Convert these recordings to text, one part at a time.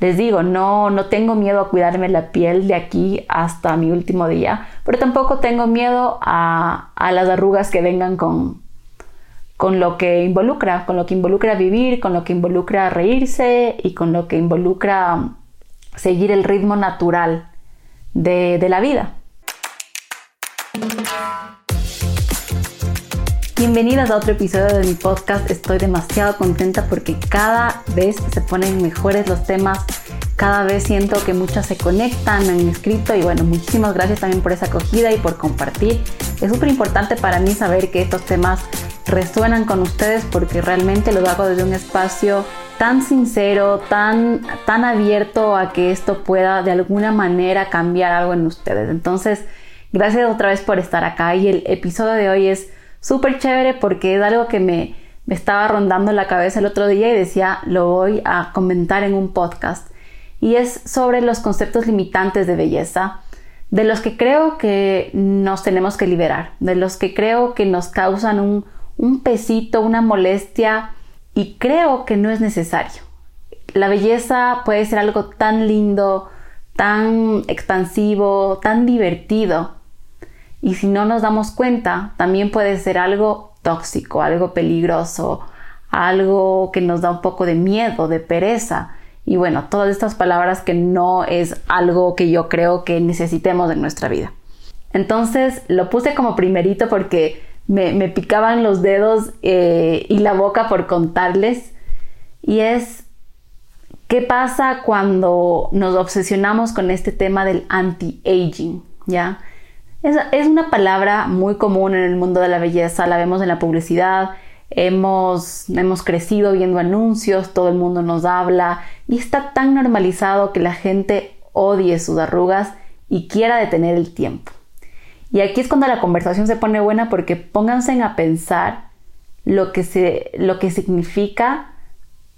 Les digo, no, no tengo miedo a cuidarme la piel de aquí hasta mi último día, pero tampoco tengo miedo a, a las arrugas que vengan con, con lo que involucra, con lo que involucra vivir, con lo que involucra reírse y con lo que involucra seguir el ritmo natural de, de la vida. Bienvenidas a otro episodio de mi podcast. Estoy demasiado contenta porque cada vez se ponen mejores los temas. Cada vez siento que muchas se conectan, me han escrito y bueno, muchísimas gracias también por esa acogida y por compartir. Es súper importante para mí saber que estos temas resuenan con ustedes porque realmente lo hago desde un espacio tan sincero, tan, tan abierto a que esto pueda de alguna manera cambiar algo en ustedes. Entonces, gracias otra vez por estar acá y el episodio de hoy es súper chévere porque es algo que me, me estaba rondando la cabeza el otro día y decía, lo voy a comentar en un podcast. Y es sobre los conceptos limitantes de belleza, de los que creo que nos tenemos que liberar, de los que creo que nos causan un, un pesito, una molestia y creo que no es necesario. La belleza puede ser algo tan lindo, tan expansivo, tan divertido, y si no nos damos cuenta, también puede ser algo tóxico, algo peligroso, algo que nos da un poco de miedo, de pereza. Y bueno, todas estas palabras que no es algo que yo creo que necesitemos en nuestra vida. Entonces lo puse como primerito porque me, picaban los dedos eh, y la boca por contarles. Y es, ¿qué pasa cuando nos obsesionamos con este tema del anti-aging? ¿Ya? Es, una palabra muy común en el mundo de la belleza, la vemos en la publicidad, hemos, hemos crecido viendo anuncios, todo el mundo nos habla y está tan normalizado que la gente odie sus arrugas y quiera detener el tiempo. Y aquí es cuando la conversación se pone buena porque pónganse a pensar lo que, se, lo que significa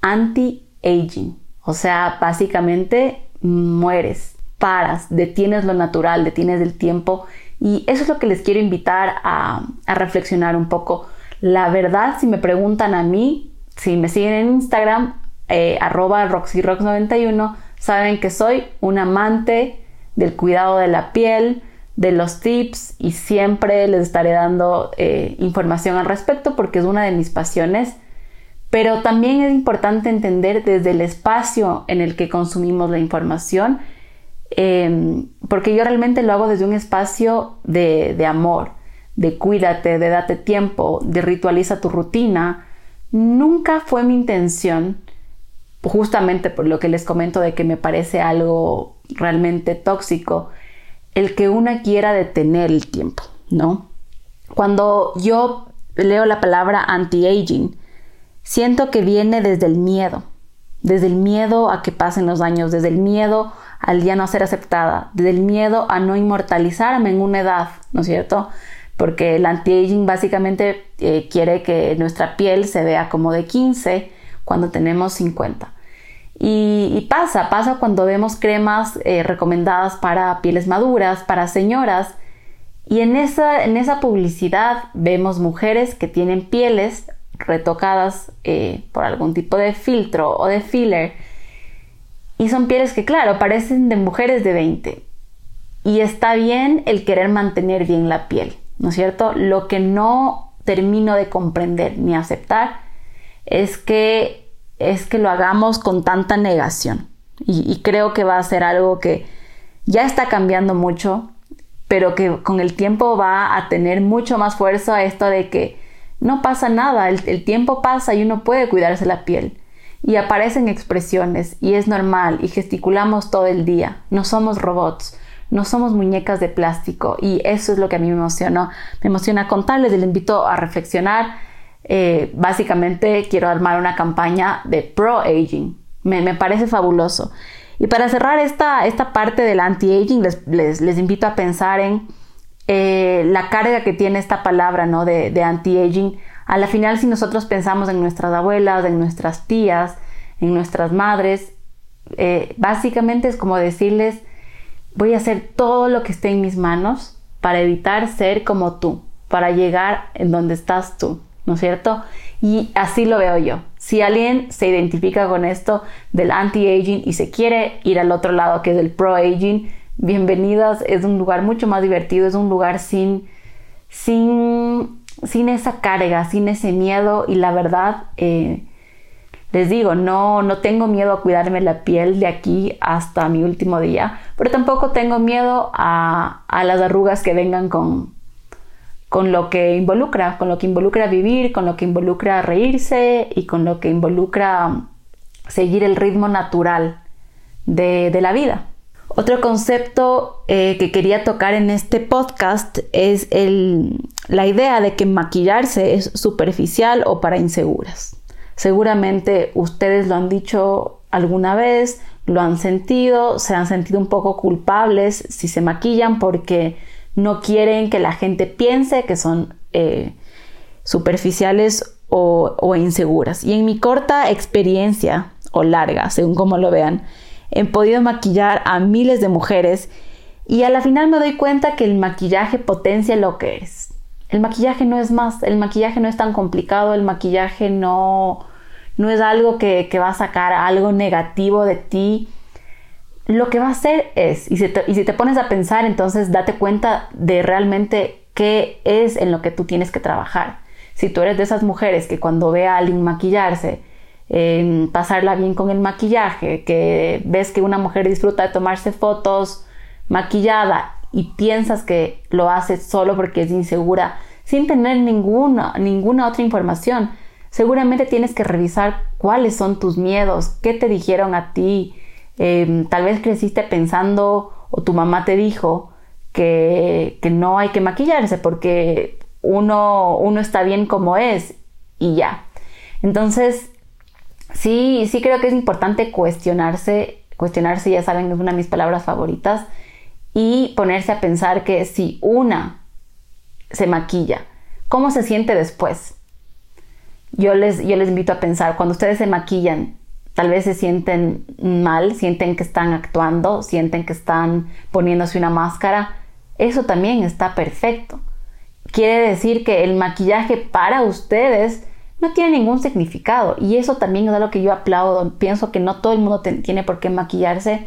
anti-aging. O sea, básicamente mueres, paras, detienes lo natural, detienes el tiempo y eso es lo que les quiero invitar a, reflexionar un poco. La verdad, si me preguntan a mí, si me siguen en Instagram, eh, arroba RoxyRox91, saben que soy un amante del cuidado de la piel, de los tips y siempre les estaré dando eh, información al respecto porque es una de mis pasiones. Pero también es importante entender desde el espacio en el que consumimos la información Em, porque yo realmente lo hago desde un espacio de, amor, de cuídate, de date tiempo, de ritualiza tu rutina. Nunca fue mi intención, justamente por lo que les comento de que me parece algo realmente tóxico, el que una quiera detener el tiempo, ¿no? Cuando yo leo la palabra anti-aging, siento que viene desde el miedo, desde el miedo a que pasen los años, desde el miedo al ya no ser aceptada, del miedo a no inmortalizarme en una edad, ¿no es cierto? Porque el anti-aging básicamente eh, quiere que nuestra piel se vea como de 15 cuando tenemos 50. Y, pasa, pasa cuando vemos cremas eh, recomendadas para pieles maduras, para señoras, y en esa, en esa publicidad vemos mujeres que tienen pieles retocadas eh, por algún tipo de filtro o de filler y son pieles que, claro, parecen de mujeres de 20. Y está bien el querer mantener bien la piel, ¿no es cierto? Lo que no termino de comprender ni aceptar es que, es que lo hagamos con tanta negación. Y, creo que va a ser algo que ya está cambiando mucho, pero que con el tiempo va a tener mucho más fuerza esto de que no pasa nada, el, el tiempo pasa y uno puede cuidarse la piel y aparecen expresiones y es normal y gesticulamos todo el día. No somos robots, no somos muñecas de plástico y eso es lo que a mí me emocionó. Me emociona contarles, les invito a reflexionar. Eh, básicamente quiero armar una campaña de pro-aging. Me, parece fabuloso. Y para cerrar esta, esta parte del anti-aging, les, les, invito a pensar en eh, la carga que tiene esta palabra ¿no? de anti-aging a la final, si nosotros pensamos en nuestras abuelas, en nuestras tías, en nuestras madres, eh, básicamente es como decirles, voy a hacer todo lo que esté en mis manos para evitar ser como tú, para llegar en donde estás tú, ¿no es cierto? Y así lo veo yo. Si alguien se identifica con esto del anti-aging y se quiere ir al otro lado que es el pro-aging, bienvenidas, es un lugar mucho más divertido, es un lugar sin, sin, sin esa carga, sin ese miedo y la verdad, eh, les digo, no, no tengo miedo a cuidarme la piel de aquí hasta mi último día, pero tampoco tengo miedo a, a las arrugas que vengan con, con lo que involucra, con lo que involucra vivir, con lo que involucra reírse y con lo que involucra seguir el ritmo natural de, de la vida. Otro concepto eh, que quería tocar en este podcast es la idea de que maquillarse es superficial o para inseguras. Seguramente ustedes lo han dicho alguna vez, lo han sentido, se han sentido un poco culpables si se maquillan porque no quieren que la gente piense que son eh, superficiales o, o, inseguras. Y en mi corta experiencia, o larga, según como lo vean, he podido maquillar a miles de mujeres y a la final me doy cuenta que el maquillaje potencia lo que es. El maquillaje no es más, el maquillaje no es tan complicado, el maquillaje no, no es algo que, que va a sacar algo negativo de ti lo que va a hacer es, y si, te, pones a pensar, entonces date cuenta de realmente qué es en lo que tú tienes que trabajar. Si tú eres de esas mujeres que cuando ve a alguien maquillarse, pasarla bien con el maquillaje, que ves que una mujer disfruta de tomarse fotos maquillada y piensas que lo hace solo porque es insegura, sin tener ninguna, ninguna otra información, seguramente tienes que revisar cuáles son tus miedos, qué te dijeron a ti, Em, tal vez creciste pensando o tu mamá te dijo que, no hay que maquillarse porque uno, uno está bien como es y ya. Entonces, sí, sí creo que es importante cuestionarse, cuestionarse, ya saben, es una de mis palabras favoritas, y ponerse a pensar que si una se maquilla, ¿cómo se siente después? Yo les, yo les invito a pensar, cuando ustedes se maquillan, Tal vez se sienten mal, sienten que están actuando, sienten que están poniéndose una máscara. Eso también está perfecto. Quiere decir que el maquillaje para ustedes no tiene ningún significado. Y eso también es algo que yo aplaudo. Pienso que no todo el mundo tiene por qué maquillarse.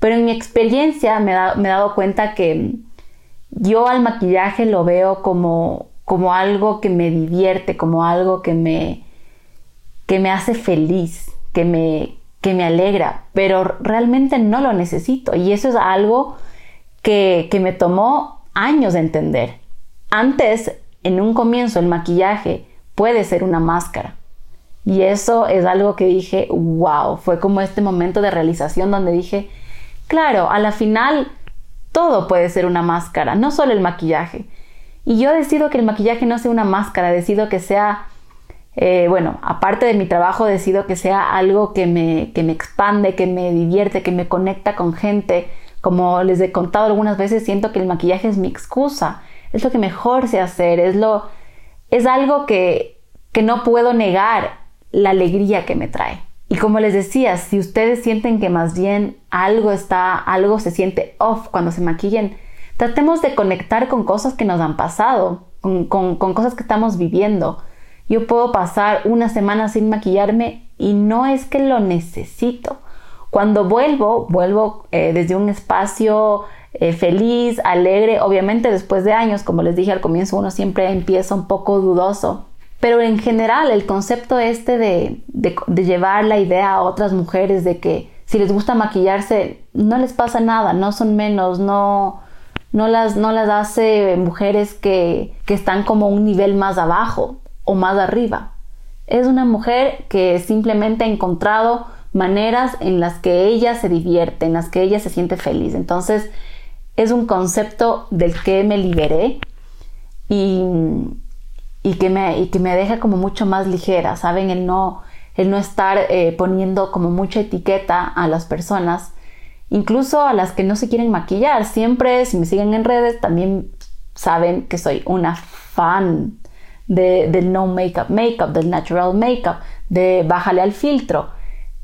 Pero en mi experiencia me, he dado cuenta que yo al maquillaje lo veo como, como algo que me divierte, como algo que me, que me hace feliz que me, que me alegra, pero realmente no lo necesito. Y eso es algo que, que me tomó años de entender. Antes, en un comienzo, el maquillaje puede ser una máscara. Y eso es algo que dije, wow, fue como este momento de realización donde dije, claro, a la final todo puede ser una máscara, no solo el maquillaje. Y yo decido que el maquillaje no sea una máscara, decido que sea eh, bueno, aparte de mi trabajo, decido que sea algo que me, que me expande, que me divierte, que me conecta con gente. Como les he contado algunas veces, siento que el maquillaje es mi excusa, es lo que mejor sé hacer, es, lo, es algo que, que no puedo negar la alegría que me trae. Y como les decía, si ustedes sienten que más bien algo está, algo se siente off cuando se maquillen, tratemos de conectar con cosas que nos han pasado, con, con, cosas que estamos viviendo yo puedo pasar una semana sin maquillarme y no es que lo necesito. Cuando vuelvo, vuelvo eh, desde un espacio eh, feliz, alegre, obviamente después de años, como les dije al comienzo, uno siempre empieza un poco dudoso. Pero en general el concepto este de, de llevar la idea a otras mujeres de que si les gusta maquillarse, no les pasa nada, no son menos, no, no, las, no las hace mujeres que, que están como un nivel más abajo o más arriba. Es una mujer que simplemente ha encontrado maneras en las que ella se divierte, en las que ella se siente feliz. Entonces, es un concepto del que me liberé y, y, que, me, y que me deja como mucho más ligera, ¿saben? El no, el no estar eh, poniendo como mucha etiqueta a las personas, incluso a las que no se quieren maquillar. Siempre, si me siguen en redes, también saben que soy una fan de, del no makeup makeup, del natural makeup, de bájale al filtro.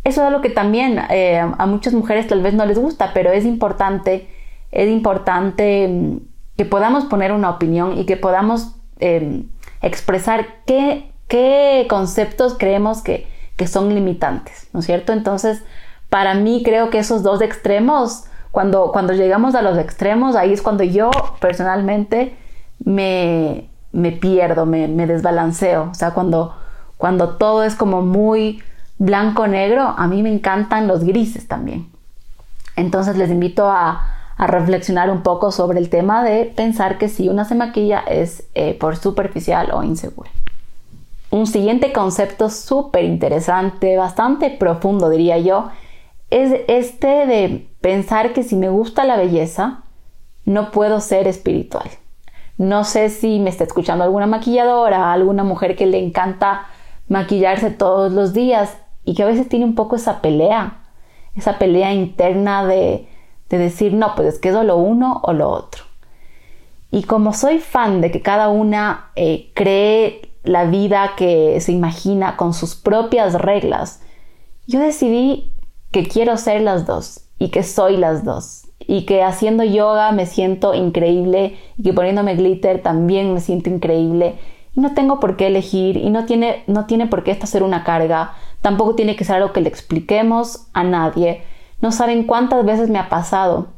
Eso es algo que también eh, a muchas mujeres tal vez no les gusta, pero es importante, es importante mm, que podamos poner una opinión y que podamos em, expresar qué, qué, conceptos creemos que, que son limitantes, ¿no es cierto? Entonces, para mí creo que esos dos extremos, cuando, cuando llegamos a los extremos, ahí es cuando yo personalmente me, me pierdo, me, me, desbalanceo. O sea, cuando, cuando todo es como muy blanco-negro, a mí me encantan los grises también. Entonces les invito a, a, reflexionar un poco sobre el tema de pensar que si una se maquilla es eh, por superficial o insegura. Un siguiente concepto súper interesante, bastante profundo diría yo, es este de pensar que si me gusta la belleza, no puedo ser espiritual. No sé si me está escuchando alguna maquilladora, alguna mujer que le encanta maquillarse todos los días y que a veces tiene un poco esa pelea, esa pelea interna de, decir, no, pues es que es lo uno o lo otro. Y como soy fan de que cada una eh, cree la vida que se imagina con sus propias reglas, yo decidí que quiero ser las dos y que soy las dos y que haciendo yoga me siento increíble y que poniéndome glitter también me siento increíble y no tengo por qué elegir y no tiene, no tiene por qué esto ser una carga, tampoco tiene que ser algo que le expliquemos a nadie. No saben cuántas veces me ha pasado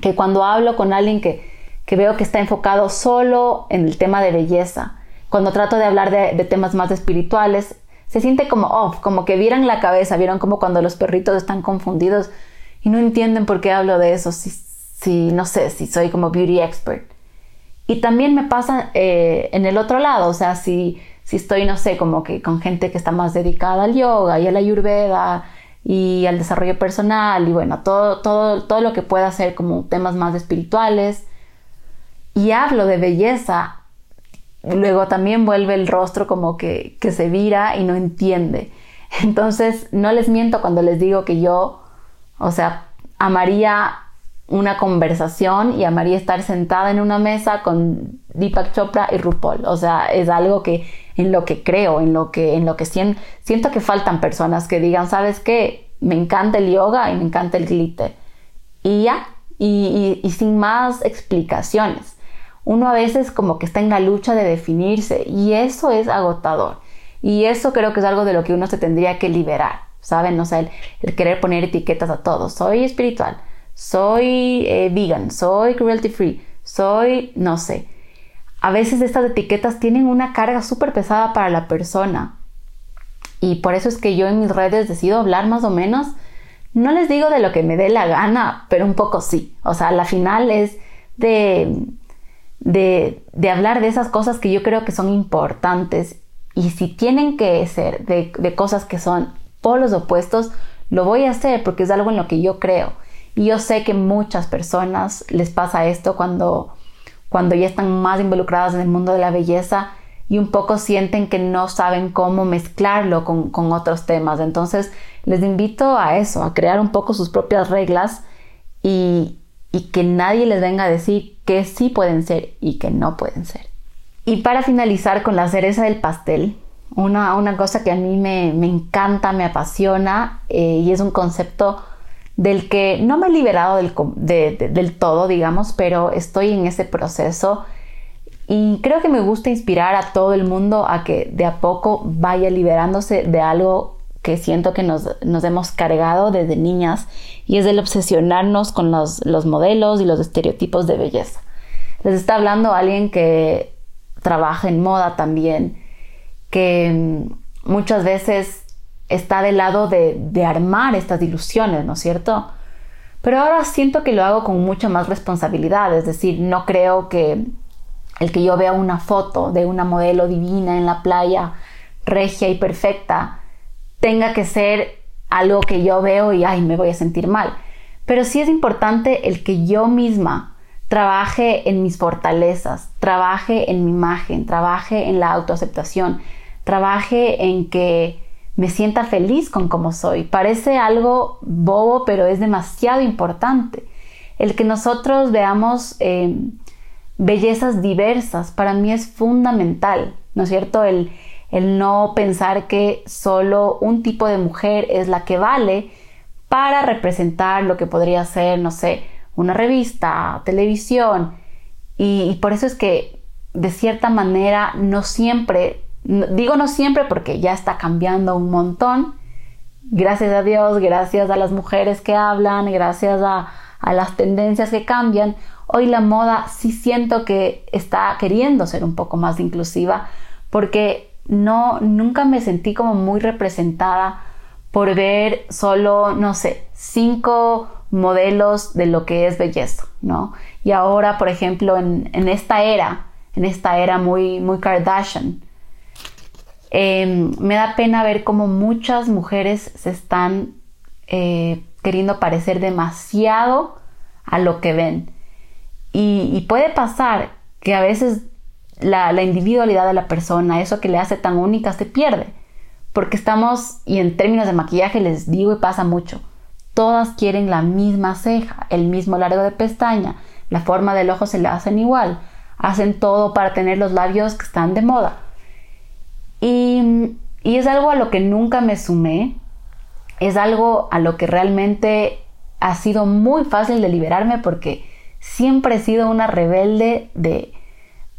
que cuando hablo con alguien que, que veo que está enfocado solo en el tema de belleza, cuando trato de hablar de, temas más espirituales, se siente como off, como que vieran la cabeza, vieron como cuando los perritos están confundidos y no entienden por qué hablo de eso, si, si no sé, si soy como beauty expert. Y también me pasa eh, en el otro lado, o sea, si, si estoy, no sé, como que con gente que está más dedicada al yoga y a la ayurveda y al desarrollo personal y bueno, todo, todo, todo lo que pueda ser como temas más espirituales. Y hablo de belleza, luego también vuelve el rostro como que, se vira y no entiende. Entonces, no les miento cuando les digo que yo, o sea, amaría una conversación y amaría estar sentada en una mesa con Deepak Chopra y RuPaul. O sea, es algo que en lo que creo, en lo que, en lo que siento, que faltan personas que digan, ¿sabes qué? Me encanta el yoga y me encanta el glitter. Y ya, y sin más explicaciones uno a veces como que está en la lucha de definirse y eso es agotador. Y eso creo que es algo de lo que uno se tendría que liberar, ¿saben? O sea, el, querer poner etiquetas a todo. Soy espiritual, soy eh, vegan, soy cruelty free, soy, no sé. A veces estas etiquetas tienen una carga súper pesada para la persona. Y por eso es que yo en mis redes decido hablar más o menos. No les digo de lo que me dé la gana, pero un poco sí. O sea, la final es de de, hablar de esas cosas que yo creo que son importantes y si tienen que ser de, de, cosas que son polos opuestos, lo voy a hacer porque es algo en lo que yo creo. Yo sé que muchas personas les pasa esto cuando, cuando ya están más involucradas en el mundo de la belleza y un poco sienten que no saben cómo mezclarlo con, con otros temas. Entonces les invito a eso, a crear un poco sus propias reglas y, y que nadie les venga a decir que sí pueden ser y que no pueden ser. Y para finalizar con la cereza del pastel, una, una cosa que a mí me, encanta, me apasiona eh, y es un concepto del que no me he liberado del, del todo, digamos, pero estoy en ese proceso y creo que me gusta inspirar a todo el mundo a que de a poco vaya liberándose de algo que siento que nos, hemos cargado desde niñas y es el obsesionarnos con los, los, modelos y los estereotipos de belleza. Les está hablando alguien que trabaja en moda también, que mm, muchas veces está del lado de, de armar estas ilusiones, ¿no es cierto? Pero ahora siento que lo hago con mucha más responsabilidad, es decir, no creo que el que yo vea una foto de una modelo divina en la playa, regia y perfecta, tenga que ser algo que yo veo y ay, me voy a sentir mal. Pero sí es importante el que yo misma trabaje en mis fortalezas, trabaje en mi imagen, trabaje en la autoaceptación, trabaje en que me sienta feliz con cómo soy. Parece algo bobo, pero es demasiado importante. El que nosotros veamos eh, bellezas diversas para mí es fundamental, ¿no es cierto? El, el no pensar que solo un tipo de mujer es la que vale para representar lo que podría ser, no sé, una revista, televisión. Y, por eso es que de cierta manera no siempre Digo no siempre porque ya está cambiando un montón. Gracias a Dios, gracias a las mujeres que hablan, gracias a, las tendencias que cambian. Hoy la moda sí siento que está queriendo ser un poco más inclusiva porque no, nunca me sentí como muy representada por ver solo, no sé, cinco modelos de lo que es belleza, ¿no? Y ahora, por ejemplo, en, esta era, en esta era muy, muy Kardashian, em, me da pena ver cómo muchas mujeres se están eh, queriendo parecer demasiado a lo que ven. Y, puede pasar que a veces la, individualidad de la persona, eso que le hace tan única, se pierde. Porque estamos, y en términos de maquillaje les digo y pasa mucho, todas quieren la misma ceja, el mismo largo de pestaña, la forma del ojo se le hacen igual, hacen todo para tener los labios que están de moda. Y, es algo a lo que nunca me sumé, es algo a lo que realmente ha sido muy fácil de liberarme porque siempre he sido una rebelde de,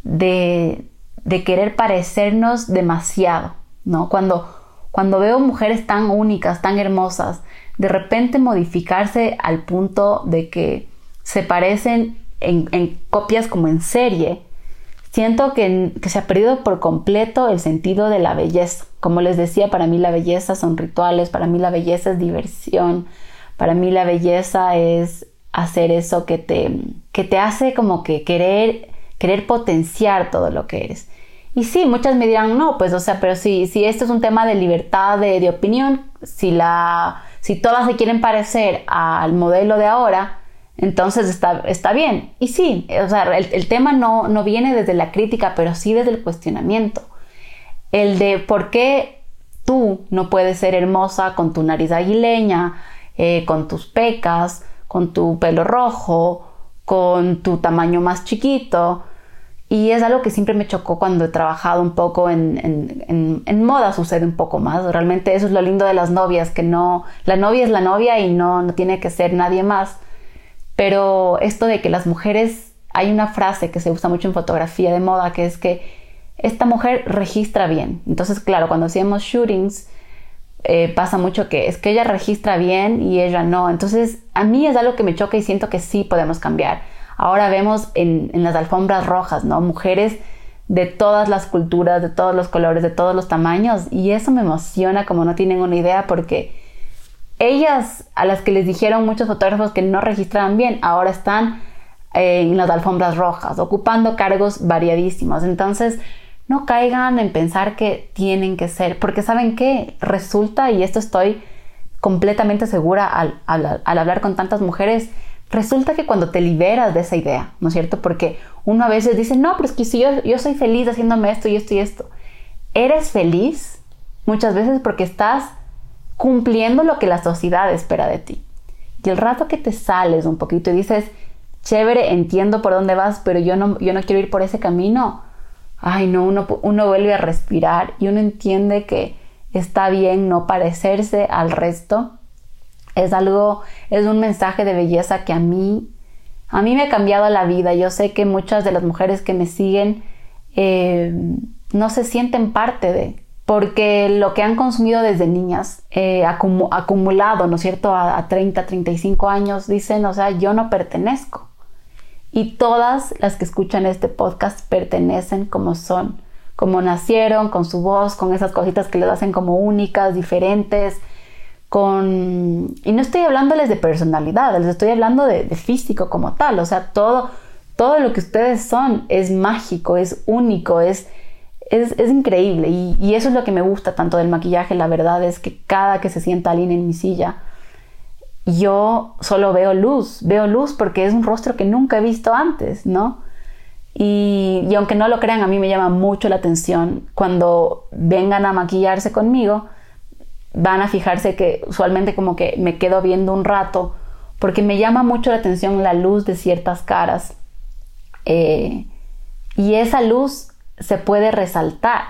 de, de querer parecernos demasiado, ¿no? Cuando, cuando veo mujeres tan únicas, tan hermosas, de repente modificarse al punto de que se parecen en, copias como en serie, siento que, se ha perdido por completo el sentido de la belleza. Como les decía, para mí la belleza son rituales, para mí la belleza es diversión, para mí la belleza es hacer eso que te, que te hace como que querer, querer potenciar todo lo que eres. Y sí, muchas me dirán, no, pues o sea, pero si, si esto es un tema de libertad de, de opinión, si, la, si todas se quieren parecer al modelo de ahora, entonces está, está bien. Y sí, o sea, el, tema no, no viene desde la crítica, pero sí desde el cuestionamiento. El de por qué tú no puedes ser hermosa con tu nariz aguileña, eh, con tus pecas, con tu pelo rojo, con tu tamaño más chiquito. Y es algo que siempre me chocó cuando he trabajado un poco en, en, moda, sucede un poco más. Realmente eso es lo lindo de las novias, que no, la novia es la novia y no, no tiene que ser nadie más. Pero esto de que las mujeres, hay una frase que se usa mucho en fotografía de moda, que es que esta mujer registra bien. Entonces, claro, cuando hacíamos shootings, eh, pasa mucho que es que ella registra bien y ella no. Entonces, a mí es algo que me choca y siento que sí podemos cambiar. Ahora vemos en, en las alfombras rojas, ¿no? Mujeres de todas las culturas, de todos los colores, de todos los tamaños y eso me emociona como no tienen una idea porque ellas a las que les dijeron muchos fotógrafos que no registraban bien, ahora están en las alfombras rojas, ocupando cargos variadísimos. Entonces, no caigan en pensar que tienen que ser, porque saben que resulta, y esto estoy completamente segura al, hablar con tantas mujeres, resulta que cuando te liberas de esa idea, ¿no es cierto? Porque uno a veces dice, no, pero es que si yo, yo soy feliz haciéndome esto y esto y esto. Eres feliz muchas veces porque estás cumpliendo lo que la sociedad espera de ti. Y el rato que te sales un poquito y dices, chévere, entiendo por dónde vas, pero yo no, yo no quiero ir por ese camino, ay no, uno, uno vuelve a respirar y uno entiende que está bien no parecerse al resto. Es algo, es un mensaje de belleza que a mí, a mí me ha cambiado la vida. Yo sé que muchas de las mujeres que me siguen eh, no se sienten parte de, porque lo que han consumido desde niñas, eh, acumulado, ¿no es cierto?, a, a 30, 35 años, dicen, o sea, yo no pertenezco. Y todas las que escuchan este podcast pertenecen como son, como nacieron, con su voz, con esas cositas que les hacen como únicas, diferentes, con... Y no estoy hablándoles de personalidad, les estoy hablando de, de físico como tal, o sea, todo, todo lo que ustedes son es mágico, es único, es es, increíble y, eso es lo que me gusta tanto del maquillaje, la verdad es que cada que se sienta alguien en mi silla, yo solo veo luz, veo luz porque es un rostro que nunca he visto antes, ¿no? Y, y aunque no lo crean, a mí me llama mucho la atención cuando vengan a maquillarse conmigo, van a fijarse que usualmente como que me quedo viendo un rato porque me llama mucho la atención la luz de ciertas caras. Eh, y esa luz se puede resaltar.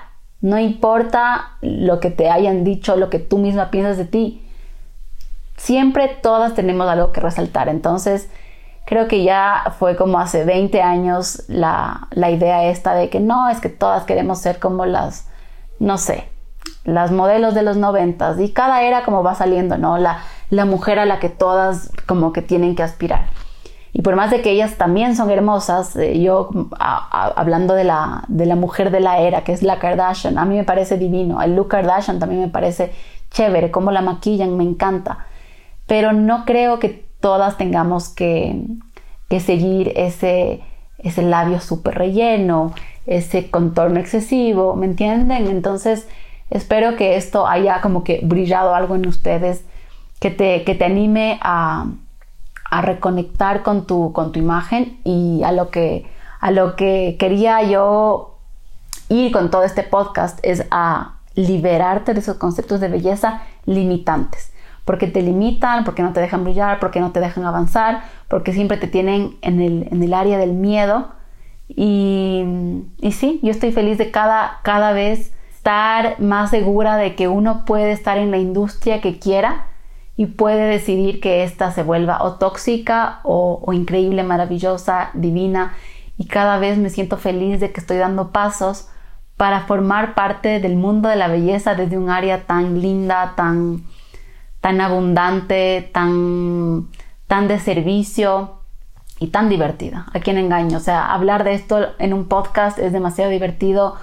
No importa lo que te hayan dicho, lo que tú misma piensas de ti. Siempre todas tenemos algo que resaltar. Entonces, creo que ya fue como hace 20 años la, idea esta de que no, es que todas queremos ser como las, no sé, las modelos de los noventas y cada era como va saliendo, ¿no? La, la mujer a la que todas como que tienen que aspirar. Y por más de que ellas también son hermosas, eh, yo hablando de la, de la mujer de la era, que es la Kardashian, a mí me parece divino. El look Kardashian también me parece chévere, cómo la maquillan, me encanta. Pero no creo que todas tengamos que, que seguir ese, ese labio súper relleno, ese contorno excesivo, ¿me entienden? Entonces, espero que esto haya como que brillado algo en ustedes, que te, que te anime a, a reconectar con tu, con tu imagen y a lo, que, a lo que quería yo ir con todo este podcast es a liberarte de esos conceptos de belleza limitantes, porque te limitan, porque no te dejan brillar, porque no te dejan avanzar, porque siempre te tienen en el, en el área del miedo. Y, y, sí, yo estoy feliz de cada, cada vez estar más segura de que uno puede estar en la industria que quiera y puede decidir que ésta se vuelva o tóxica o, increíble, maravillosa, divina. Y cada vez me siento feliz de que estoy dando pasos para formar parte del mundo de la belleza desde un área tan linda, tan, tan abundante, tan, tan de servicio y tan divertida. ¿A quién engaño? O sea, hablar de esto en un podcast es demasiado divertido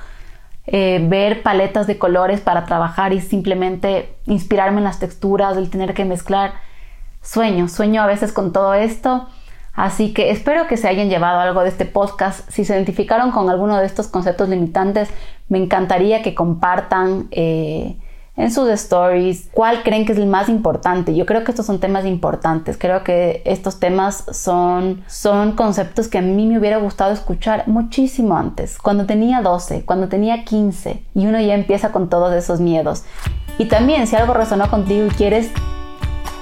eh, ver paletas de colores para trabajar y simplemente inspirarme en las texturas, el tener que mezclar. Sueño, sueño a veces con todo esto. Así que espero que se hayan llevado algo de este podcast. Si se identificaron con alguno de estos conceptos limitantes, me encantaría que compartan. Eh, en sus stories, cuál creen que es el más importante. Yo creo que estos son temas importantes, creo que estos temas son, son conceptos que a mí me hubiera gustado escuchar muchísimo antes, cuando tenía 12, cuando tenía 15 y uno ya empieza con todos esos miedos. Y también si algo resonó contigo y quieres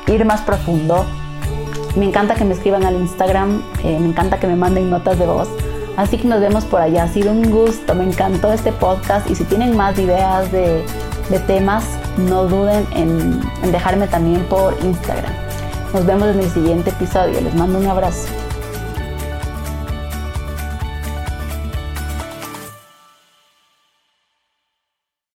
ir más profundo, me encanta que me escriban al Instagram, eh, me encanta que me manden notas de voz. Así que nos vemos por allá. Ha sido un gusto, me encantó este podcast y si tienen más ideas de de temas, no duden en, dejarme también por Instagram. Nos vemos en el siguiente episodio. Les mando un abrazo.